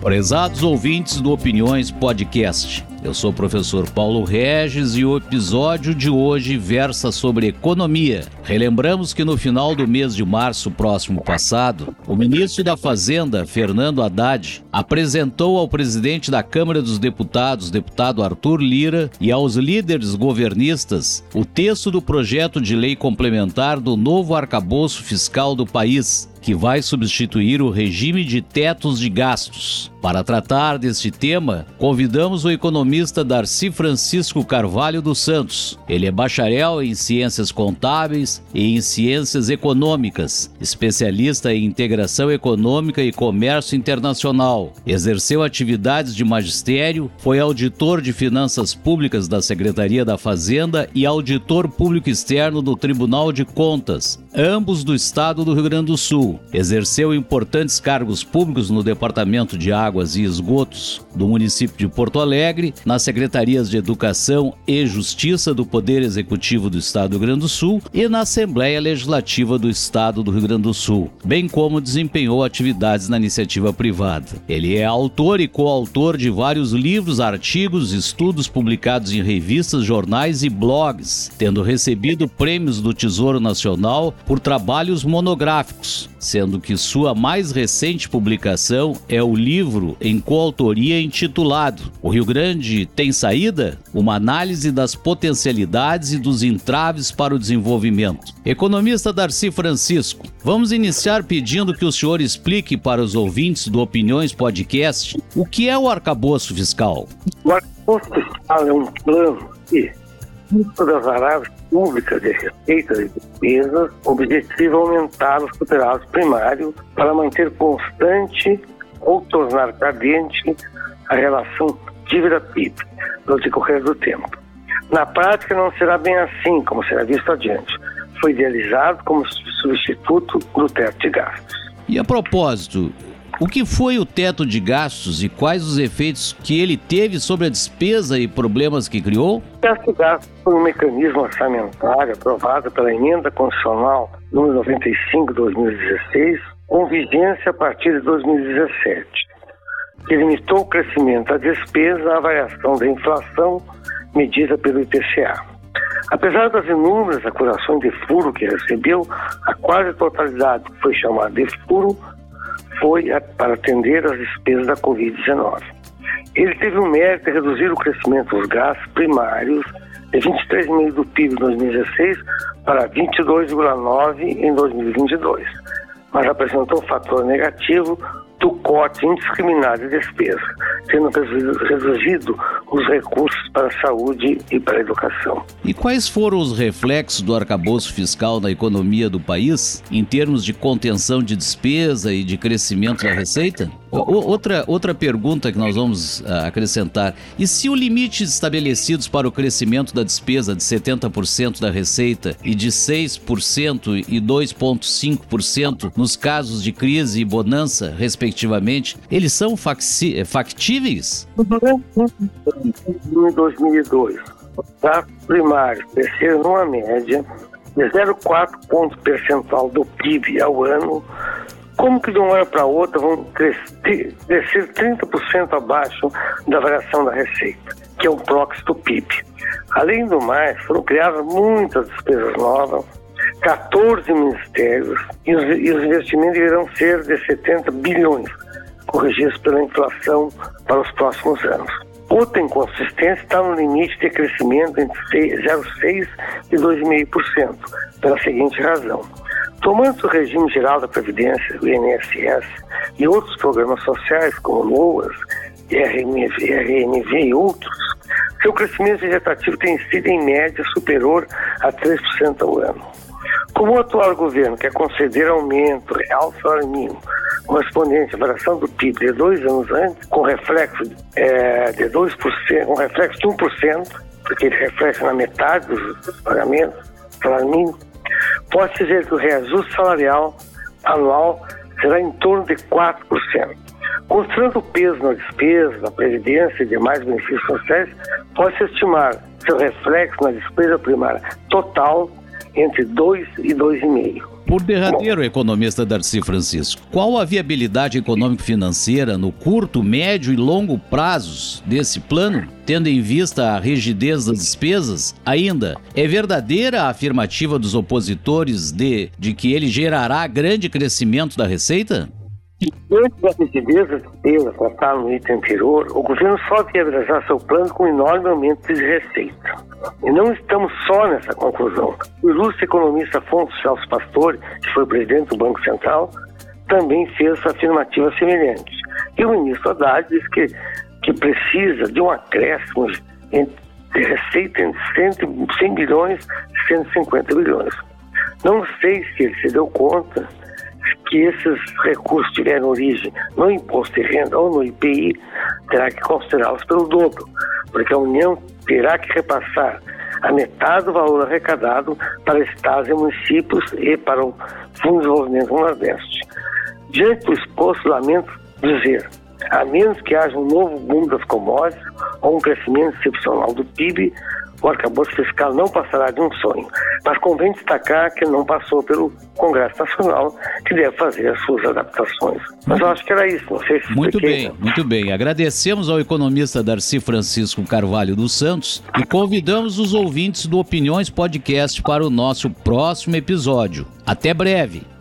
Prezados ouvintes do Opiniões Podcast. Eu sou o professor Paulo Regis e o episódio de hoje versa sobre economia. Relembramos que no final do mês de março próximo passado, o ministro da Fazenda, Fernando Haddad, apresentou ao presidente da Câmara dos Deputados, deputado Arthur Lira, e aos líderes governistas o texto do projeto de lei complementar do novo arcabouço fiscal do país, que vai substituir o regime de tetos de gastos. Para tratar deste tema, convidamos o economista Darcy Francisco Carvalho dos Santos. Ele é bacharel em Ciências Contábeis e em Ciências Econômicas, especialista em Integração Econômica e Comércio Internacional. Exerceu atividades de magistério, foi auditor de Finanças Públicas da Secretaria da Fazenda e auditor público externo do Tribunal de Contas, ambos do Estado do Rio Grande do Sul. Exerceu importantes cargos públicos no Departamento de Água Águas e Esgotos do município de Porto Alegre, nas secretarias de Educação e Justiça do Poder Executivo do Estado do Rio Grande do Sul e na Assembleia Legislativa do Estado do Rio Grande do Sul, bem como desempenhou atividades na iniciativa privada. Ele é autor e coautor de vários livros, artigos, estudos publicados em revistas, jornais e blogs, tendo recebido prêmios do Tesouro Nacional por trabalhos monográficos, sendo que sua mais recente publicação é o livro em coautoria intitulado O Rio Grande tem saída? Uma análise das potencialidades e dos entraves para o desenvolvimento. Economista Darcy Francisco, vamos iniciar pedindo que o senhor explique para os ouvintes do Opiniões Podcast o que é o arcabouço fiscal. O arcabouço fiscal é um plano que das variáveis públicas de receitas e despesas, objetivo aumentar os superados primários para manter constante ou tornar cadente a relação dívida-PIB no decorrer do tempo. Na prática, não será bem assim, como será visto adiante. Foi idealizado como substituto do teto de gastos. E a propósito, o que foi o teto de gastos e quais os efeitos que ele teve sobre a despesa e problemas que criou? O teto de gastos foi um mecanismo orçamentário aprovado pela Emenda Constitucional número 95 de 2016, com vigência a partir de 2017, que limitou o crescimento da despesa à variação da inflação medida pelo IPCA. Apesar das inúmeras acusações de furo que recebeu, a quase totalidade que foi chamada de furo foi para atender às despesas da Covid-19. Ele teve o mérito de reduzir o crescimento dos gastos primários de 23,5% do PIB em 2016 para 22,9% em 2022, mas apresentou um fator negativo do corte indiscriminado de despesa, sendo reduzido os recursos para a saúde e para a educação. E quais foram os reflexos do arcabouço fiscal na economia do país, em termos de contenção de despesa e de crescimento da receita? Outra, outra pergunta que nós vamos uh, acrescentar: e se o limite estabelecidos para o crescimento da despesa de 70% da receita e de 6% e 2,5% nos casos de crise e bonança, respectivamente, eles são eh, factíveis? Em 2002, os gastos primários cresceram numa média de 0,4 ponto percentual do PIB ao ano como que de uma hora para outra vão crescer, crescer 30% abaixo da variação da receita, que é um proxy do PIB? Além do mais, foram criadas muitas despesas novas, 14 ministérios, os, e os investimentos irão ser de 70 bilhões, corrigidos pela inflação para os próximos anos. Outra inconsistência está no limite de crescimento entre 0,6% e 2,5%, pela seguinte razão. Tomando o regime geral da Previdência, o INSS, e outros programas sociais, como LOAS, RNV, RNV e outros, seu crescimento vegetativo tem sido, em média, superior a 3% ao ano. Como o atual governo quer conceder aumento real salário mínimo correspondente à variação do PIB de dois anos antes, com reflexo é, de 2%, com reflexo de 1%, porque ele reflete na metade dos pagamentos, salário mínimo, pode dizer que o reajuste salarial anual será em torno de 4%. Considerando o peso na despesa, na previdência e demais benefícios sociais, pode-se estimar seu reflexo na despesa primária total entre 2 e 2,5. Por derradeiro, economista Darcy Francisco, qual a viabilidade econômico-financeira no curto, médio e longo prazos desse plano, tendo em vista a rigidez das despesas? Ainda, é verdadeira a afirmativa dos opositores de, de que ele gerará grande crescimento da receita? Diante das despesas contada no item anterior, o governo só viabilizar seu plano com um enorme aumento de receita. E não estamos só nessa conclusão. O ilustre economista Afonso Celso Pastore, que foi presidente do Banco Central, também fez afirmativa semelhante. E o ministro Haddad disse que, que precisa de um acréscimo de receita entre 100, 100 bilhões e 150 bilhões. Não sei se ele se deu conta que esses recursos tiverem origem no imposto de renda ou no IPI, terá que considerá-los pelo dobro, porque a União terá que repassar a metade do valor arrecadado para estados e municípios e para o Fundo de Desenvolvimento do Nordeste. Diante do exposto, lamento dizer, a menos que haja um novo boom das commodities ou um crescimento excepcional do PIB, o arcabouço fiscal não passará de um sonho. Mas convém destacar que não passou pelo Congresso Nacional, que deve fazer as suas adaptações. Mas eu acho que era isso, não sei se Muito bem, muito bem. Agradecemos ao economista Darcy Francisco Carvalho dos Santos e convidamos os ouvintes do Opiniões Podcast para o nosso próximo episódio. Até breve!